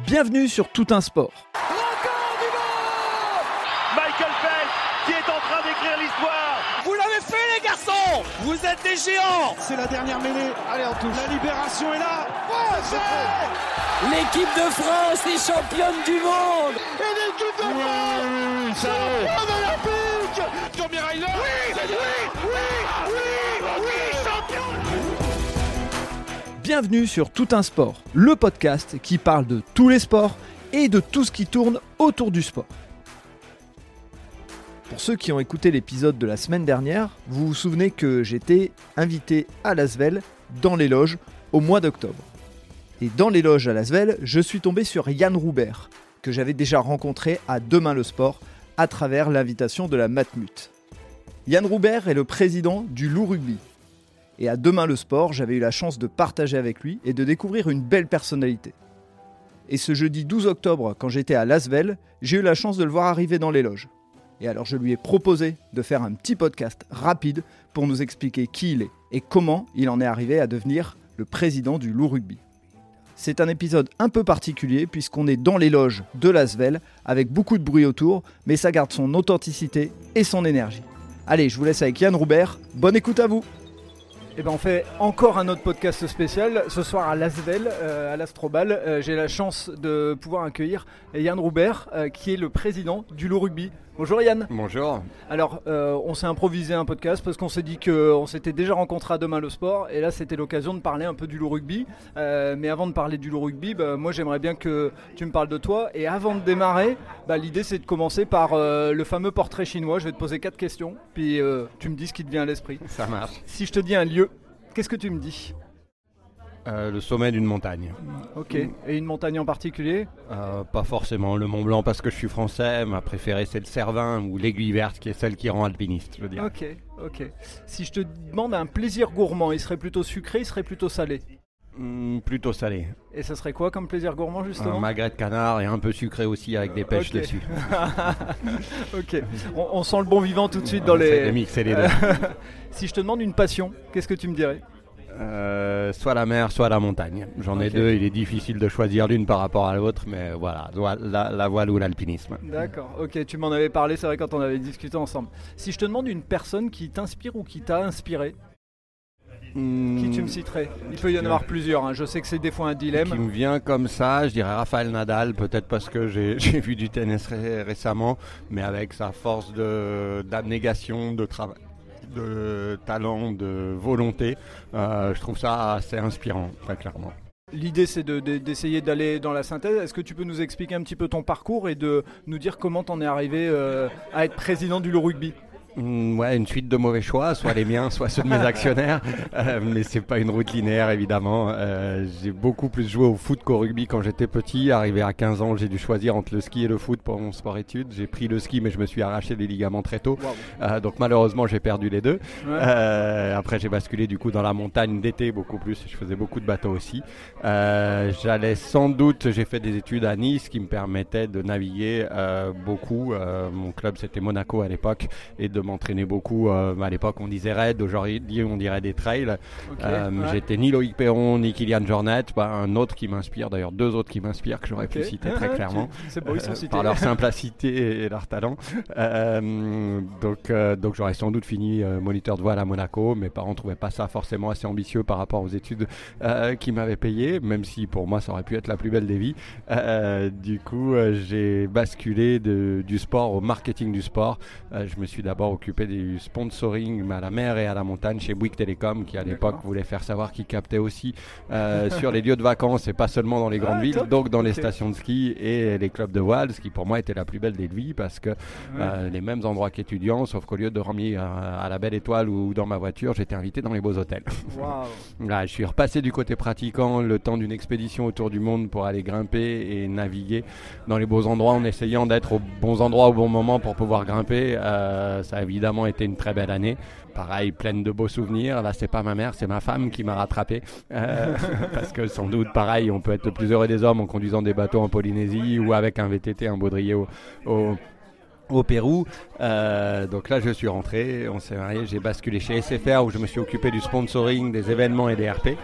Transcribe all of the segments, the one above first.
Bienvenue sur Tout un sport. Record du monde Michael Phelps qui est en train d'écrire l'histoire. Vous l'avez fait les garçons Vous êtes des géants C'est la dernière mêlée. Allez, on touche. La libération est là. L'équipe de France est championne du monde Et l'équipe de France Championne olympique Tommy Ryder. Oui, oui, oui, oui, oui, Bienvenue sur Tout un sport, le podcast qui parle de tous les sports et de tout ce qui tourne autour du sport. Pour ceux qui ont écouté l'épisode de la semaine dernière, vous vous souvenez que j'étais invité à Lasvel dans les loges au mois d'octobre. Et dans les loges à Lasvel, je suis tombé sur Yann Roubert, que j'avais déjà rencontré à Demain le Sport à travers l'invitation de la Matmut. Yann Roubert est le président du Loup Rugby. Et à Demain le Sport, j'avais eu la chance de partager avec lui et de découvrir une belle personnalité. Et ce jeudi 12 octobre, quand j'étais à Lasvel, j'ai eu la chance de le voir arriver dans les loges. Et alors je lui ai proposé de faire un petit podcast rapide pour nous expliquer qui il est et comment il en est arrivé à devenir le président du Loup Rugby. C'est un épisode un peu particulier puisqu'on est dans les loges de Lasvel avec beaucoup de bruit autour, mais ça garde son authenticité et son énergie. Allez, je vous laisse avec Yann Roubert. Bonne écoute à vous. Eh ben on fait encore un autre podcast spécial ce soir à Lasvel, euh, à l'Astrobal. Euh, J'ai la chance de pouvoir accueillir Yann Roubert, euh, qui est le président du Loup Rugby. Bonjour Yann. Bonjour. Alors, euh, on s'est improvisé un podcast parce qu'on s'est dit qu'on s'était déjà rencontré à Demain le Sport et là c'était l'occasion de parler un peu du loup rugby. Euh, mais avant de parler du loup rugby, bah, moi j'aimerais bien que tu me parles de toi. Et avant de démarrer, bah, l'idée c'est de commencer par euh, le fameux portrait chinois. Je vais te poser quatre questions, puis euh, tu me dis ce qui te vient à l'esprit. Ça marche. Si je te dis un lieu, qu'est-ce que tu me dis? Euh, le sommet d'une montagne. Ok. Et une montagne en particulier Euh, pas forcément le Mont Blanc parce que je suis français. Ma préférée c'est le Cervin ou l'aiguille verte qui est celle qui rend alpiniste, je veux dire. Ok, ok. Si je te demande un plaisir gourmand, il serait plutôt sucré, il serait plutôt salé Hmm, plutôt salé. Et ça serait quoi comme plaisir gourmand justement Un magret de canard et un peu sucré aussi avec des pêches dessus. Ok, on, on sent le bon vivant tout de suite dans On de les. mixer les deux. si je te demande une passion, qu'est-ce que tu me dirais? Euh, soit la mer, soit la montagne. J'en ai deux. Il est difficile de choisir l'une par rapport à l'autre, mais voilà, la, la voile ou l'alpinisme. D'accord, ok, tu m'en avais parlé, c'est vrai quand on avait discuté ensemble. Si je te demande une personne qui t'inspire ou qui t'a inspiré, qui tu me citerais? Il peut y en avoir plusieurs, hein, je sais que c'est des fois un Qui dilemme. me vient comme ça, je dirais Raphaël Nadal, peut-être parce que j'ai vu du tennis ré- récemment, mais avec sa force de- d'abnégation, de, travail, de talent, de volonté, euh, je trouve ça assez inspirant, très clairement. L'idée c'est de- de- d'essayer d'aller dans la synthèse. Est-ce que tu peux nous expliquer un petit peu ton parcours et de nous dire comment t'en es arrivé euh, à être président du Rugby? Mm, ouais, une suite de mauvais choix, soit les miens, soit ceux de mes actionnaires, Euh, mais c'est pas une route linéaire évidemment. Euh, j'ai beaucoup plus joué au foot qu'au rugby quand j'étais petit. Arrivé à 15 ans, j'ai dû choisir entre le ski et le foot pour mon sport études. J'ai pris le ski, mais je me suis arraché les ligaments très tôt. Euh, donc malheureusement, j'ai perdu les deux. Ouais. Euh, après, j'ai basculé du coup dans la montagne d'été beaucoup plus. Je faisais beaucoup de bateaux aussi. J'allais sans doute, j'ai fait des études à Nice qui me permettaient de naviguer beaucoup. Mon club c'était Monaco à l'époque et de m'entraîner beaucoup. Euh, à l'époque, on disait raid, aujourd'hui on dirait des trails. Euh, ouais. J'étais ni Loïc Perron ni Kylian Jornet. Bah, un autre qui m'inspire, d'ailleurs deux autres qui m'inspirent que j'aurais pu citer très clairement. beau, ils Euh, par leur simplicité et leur talent. Donc, donc j'aurais sans doute fini moniteur de voile à Monaco. Mes parents trouvaient pas ça forcément assez ambitieux par rapport aux études qu'ils m'avaient payées, même si pour moi ça aurait pu être la plus belle des vies. Euh, du coup, euh, j'ai basculé de- du sport au marketing du sport. Euh, je me suis d'abord occupé du sponsoring à la mer et à la montagne chez Bouygues Télécom, qui à l'époque voulait faire savoir qu'ils captaient aussi euh, sur les lieux de vacances et pas seulement dans les grandes Ah, villes, top. donc dans les stations de ski et les clubs de voile, ce qui pour moi était la plus belle des vies parce que euh, les mêmes endroits qu'étudiants, sauf qu'au lieu de dormir à, à la Belle Étoile ou dans ma voiture, j'étais invité dans les beaux hôtels. Là, je suis repassé du côté pratiquant le temps d'une expédition autour du monde pour aller grimper et naviguer dans les beaux endroits en essayant d'être aux bons endroits au bon moment pour pouvoir grimper. Euh, ça évidemment été une très belle année. Pareil, pleine de beaux souvenirs. Là, c'est pas ma mère, c'est ma femme qui m'a rattrapé. Euh, parce que sans doute, pareil, on peut être le plus heureux des hommes en conduisant des bateaux en Polynésie ou avec un VTT, un baudrier au, Pérou. Euh, donc là, je suis rentré, on s'est marié, j'ai basculé chez SFR où je me suis occupé du sponsoring, des événements et des RP.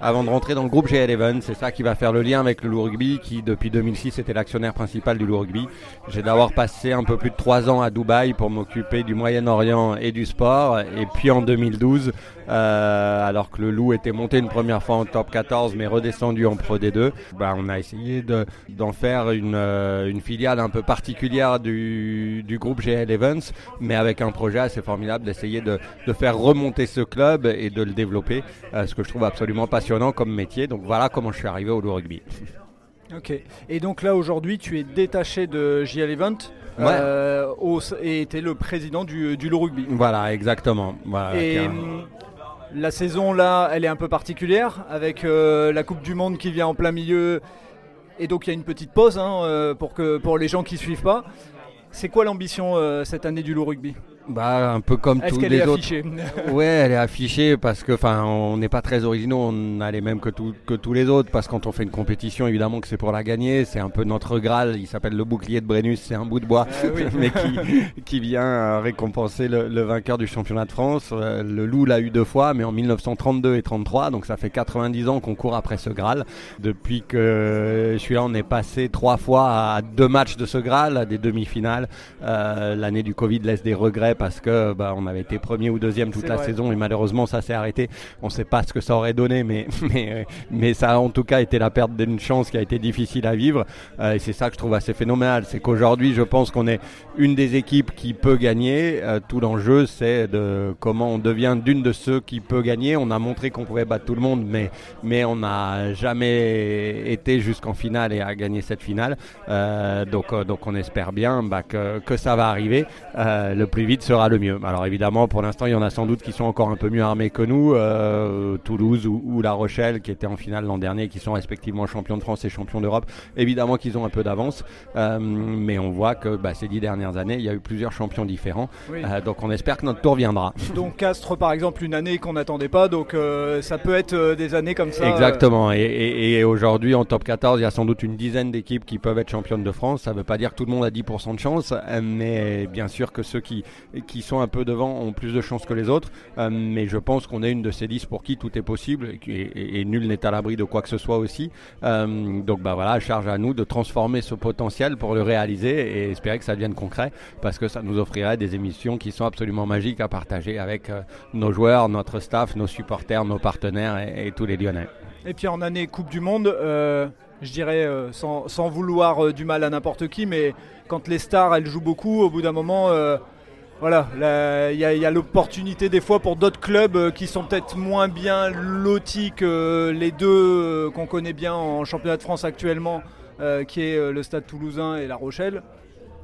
Avant de rentrer dans le groupe G11. C'est ça qui va faire le lien avec le Loup Rugby, qui depuis 2006 était l'actionnaire principal du Loup Rugby. J'ai d'abord passé un peu plus de trois ans à Dubaï pour m'occuper du Moyen-Orient et du sport. Et puis en 2012, euh, alors que le Loup était monté une première fois en top 14 mais redescendu en Pro D2, bah, on a essayé d'en faire une, euh, une, filiale un peu particulière du, du groupe GL Events, mais avec un projet assez formidable d'essayer de, de, faire remonter ce club et de le développer, euh, ce que je trouve absolument passionnant comme métier. Donc voilà comment je suis arrivé au Loup Rugby. Ok. Et donc là aujourd'hui, tu es détaché de JL Event euh, et tu es le président du, du Loup Rugby. Voilà, exactement. Voilà, et la saison là, elle est un peu particulière avec euh, la Coupe du Monde qui vient en plein milieu. Et donc il y a une petite pause hein, euh, pour, que, pour les gens qui ne suivent pas. C'est quoi l'ambition cette année du Loup Rugby? Bah, un peu comme tous les autres. Affichée? Ouais, elle est affichée parce que, enfin, on n'est pas très originaux, on a les mêmes que, que tous les autres parce que quand on fait une compétition, évidemment que c'est pour la gagner. C'est un peu notre graal. Il s'appelle le bouclier de Brennus. C'est un bout de bois, ah mais qui, qui vient euh, récompenser le, vainqueur du championnat de France. Euh, le loup l'a eu deux fois, mais en 1932 et 33, donc ça fait 90 ans qu'on court après ce graal. Depuis que je suis là, on est passé trois fois à deux matchs de ce graal, à des demi-finales. Euh, l'année du Covid laisse des regrets parce que bah, on avait été premier ou deuxième toute la saison et malheureusement ça s'est arrêté. On ne sait pas ce que ça aurait donné, mais, mais, mais ça a en tout cas été la perte d'une chance qui a été difficile à vivre. Euh, et c'est ça que je trouve assez phénoménal. C'est qu'aujourd'hui, je pense qu'on est une des équipes qui peut gagner. Euh, tout l'enjeu, c'est de comment on devient d'une de ceux qui peut gagner. On a montré qu'on pouvait battre tout le monde, mais, mais on n'a jamais été jusqu'en finale et à gagner cette finale. Euh, donc, donc on espère bien bah, que, que ça va arriver le plus vite sera le mieux. Alors évidemment, pour l'instant, il y en a sans doute qui sont encore un peu mieux armés que nous. Euh, Toulouse ou, La Rochelle, qui étaient en finale l'an dernier, qui sont respectivement champions de France et champions d'Europe. Évidemment qu'ils ont un peu d'avance, euh, mais on voit que bah, ces dix dernières années, il y a eu plusieurs champions différents. Euh, donc on espère que notre tour viendra. Donc Castres, par exemple, une année qu'on n'attendait pas, donc ça peut être des années comme ça. Exactement. Et, aujourd'hui, en top 14, il y a sans doute une dizaine d'équipes qui peuvent être championnes de France. Ça ne veut pas dire que tout le monde a 10% de chance, mais bien sûr que ceux qui, qui sont un peu devant ont plus de chances que les autres. Euh, mais je pense qu'on est une de ces 10 pour qui tout est possible et, nul n'est à l'abri de quoi que ce soit aussi. Euh, donc bah voilà, charge à nous de transformer ce potentiel pour le réaliser et espérer que ça devienne concret parce que ça nous offrirait des émissions qui sont absolument magiques à partager avec euh, nos joueurs, notre staff, nos supporters, nos partenaires et, tous les Lyonnais. Et puis en année Coupe du Monde, je dirais sans, sans, vouloir du mal à n'importe qui, mais quand les stars elles jouent beaucoup, au bout d'un moment voilà, il y a, l'opportunité des fois pour d'autres clubs euh, qui sont peut-être moins bien lotis que les deux euh, qu'on connaît bien en championnat de France actuellement, euh, qui est le Stade Toulousain et La Rochelle.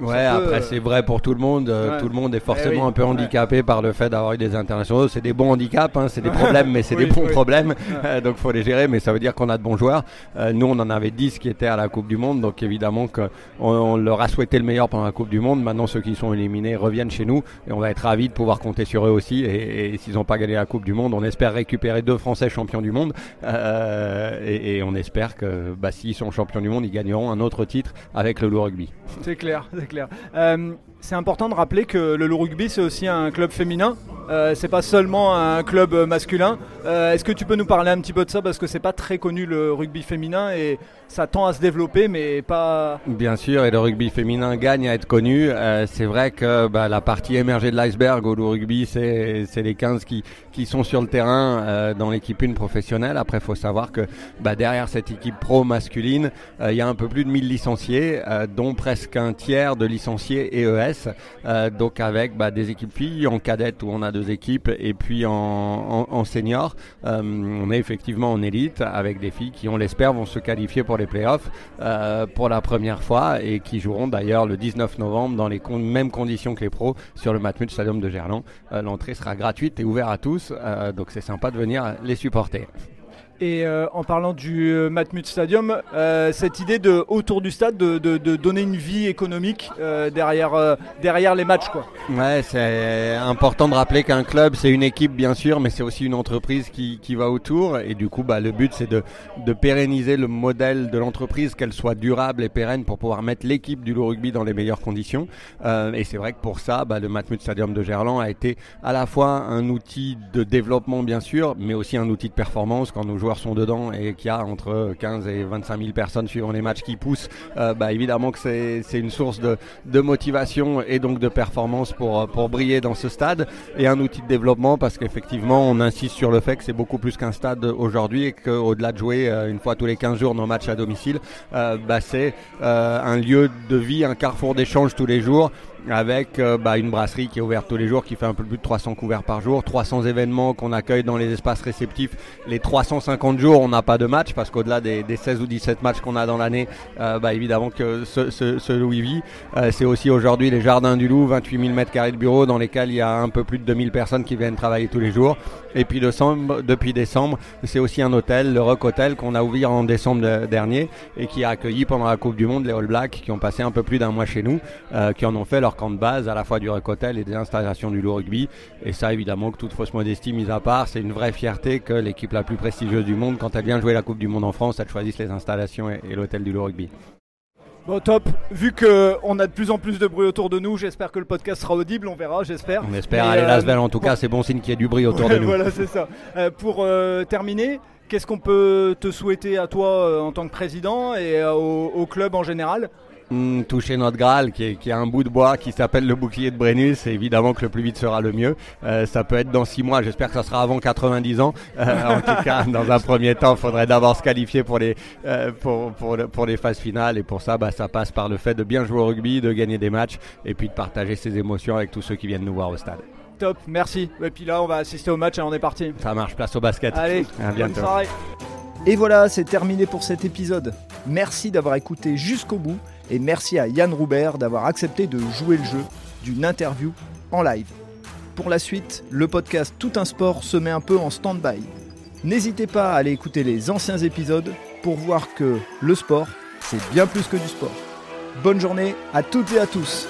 Ouais, après euh, c'est vrai pour tout le monde. Euh, tout le monde est forcément eh un peu handicapé par le fait d'avoir eu des internationaux. C'est des bons handicaps, hein, c'est des problèmes, mais c'est des bons problèmes. Euh, donc faut les gérer, mais ça veut dire qu'on a de bons joueurs. nous, on en avait 10 qui étaient à la Coupe du Monde, donc évidemment qu'on on leur a souhaité le meilleur pendant la Coupe du Monde. Maintenant, ceux qui sont éliminés reviennent chez nous et on va être ravis de pouvoir compter sur eux aussi. Et, s'ils n'ont pas gagné la Coupe du Monde, on espère récupérer deux Français champions du monde. Et, et, on espère que bah, s'ils sont champions du monde, ils gagneront un autre titre avec le loup rugby. C'est clair, c'est clair. C'est important de rappeler que le rugby c'est aussi un club féminin. Euh, c'est pas seulement un club masculin. Euh, est-ce que tu peux nous parler un petit peu de ça? Parce que c'est pas très connu le rugby féminin et ça tend à se développer mais pas. Bien sûr et le rugby féminin gagne à être connu. Euh, c'est vrai que bah, la partie émergée de l'iceberg au rugby c'est les 15 qui, qui sont sur le terrain dans l'équipe 1 professionnelle. Après il faut savoir que bah, derrière cette équipe pro masculine il y a un peu plus de 1000 licenciés dont presque un tiers de licenciés EES euh, donc avec bah, des équipes filles en cadette où on a deux équipes et puis en, en, senior, euh, on est effectivement en élite avec des filles qui, on l'espère, vont se qualifier pour les playoffs euh, pour la première fois et qui joueront d'ailleurs le 19 novembre dans les mêmes conditions que les pros sur le Matmut Stadium de Gerland. L'entrée sera gratuite et ouverte à tous, donc c'est sympa de venir les supporter. Et euh, en parlant du euh, Matmut Stadium, euh, cette idée de autour du stade de, donner une vie économique derrière, derrière les matchs. Quoi. Ouais, c'est important de rappeler qu'un club, c'est une équipe bien sûr, mais c'est aussi une entreprise qui, qui, va autour. Et du coup, bah, le but, c'est de, de pérenniser le modèle de l'entreprise, qu'elle soit durable et pérenne pour pouvoir mettre l'équipe du rugby dans les meilleures conditions. et c'est vrai que pour ça, bah, le Matmut Stadium de Gerland a été à la fois un outil de développement bien sûr, mais aussi un outil de performance quand nos joueurs sont dedans et qu'il y a entre 15 et 25 000 personnes suivant les matchs qui poussent, bah, évidemment que c'est une source de, motivation et donc de performance pour, briller dans ce stade. Et un outil de développement parce qu'effectivement on insiste sur le fait que c'est beaucoup plus qu'un stade aujourd'hui et qu'au-delà de jouer une fois tous les 15 jours nos matchs à domicile, bah, c'est un lieu de vie, un carrefour d'échange tous les jours avec euh, bah, une brasserie qui est ouverte tous les jours, qui fait un peu plus de 300 couverts par jour, 300 événements qu'on accueille dans les espaces réceptifs. Les 350 jours, on n'a pas de match parce qu'au-delà des, 16 ou 17 matchs qu'on a dans l'année, euh, bah, évidemment que ce, ce, Louis V, euh, c'est aussi aujourd'hui les Jardins du Loup, 28 000 mètres carrés de bureaux dans lesquels il y a un peu plus de 2000 personnes qui viennent travailler tous les jours. Et puis décembre, depuis décembre, c'est aussi un hôtel, le Rock Hotel, qu'on a ouvert en décembre dernier et qui a accueilli pendant la Coupe du Monde les All Blacks qui ont passé un peu plus d'un mois chez nous, qui en ont fait leur camp de base à la fois du Recotel et des installations du loup rugby. Et ça, évidemment, que toute fausse modestie mise à part, c'est une vraie fierté que l'équipe la plus prestigieuse du monde, quand elle vient jouer la Coupe du Monde en France, elle choisisse les installations et, l'hôtel du loup rugby. Bon top, vu qu'on a de plus en plus de bruit autour de nous, j'espère que le podcast sera audible, on verra, j'espère. On espère, allez euh, en tout cas, c'est bon signe qu'il y ait du bruit autour de nous. voilà, c'est ça. Euh, pour euh, terminer, qu'est-ce qu'on peut te souhaiter à toi en tant que président et au club en général? Hmm, toucher notre Graal, qui est, un bout de bois qui s'appelle le bouclier de Brennus. Et évidemment que le plus vite sera le mieux. Euh, ça peut être dans 6 mois. J'espère que ça sera avant 90 ans. Euh, en tout cas, dans un premier temps, il faudrait d'abord se qualifier pour les, euh, pour, pour, les phases finales. Et pour ça, bah, ça passe par le fait de bien jouer au rugby, de gagner des matchs et puis de partager ses émotions avec tous ceux qui viennent nous voir au stade. Top, merci. Et puis là, on va assister au match et on est parti. Ça marche, place au basket. Allez, à bientôt. Et voilà, c'est terminé pour cet épisode. Merci d'avoir écouté jusqu'au bout et merci à Yann Roubert d'avoir accepté de jouer le jeu d'une interview en live. Pour la suite, le podcast Tout un sport se met un peu en stand-by. N'hésitez pas à aller écouter les anciens épisodes pour voir que le sport, c'est bien plus que du sport. Bonne journée à toutes et à tous.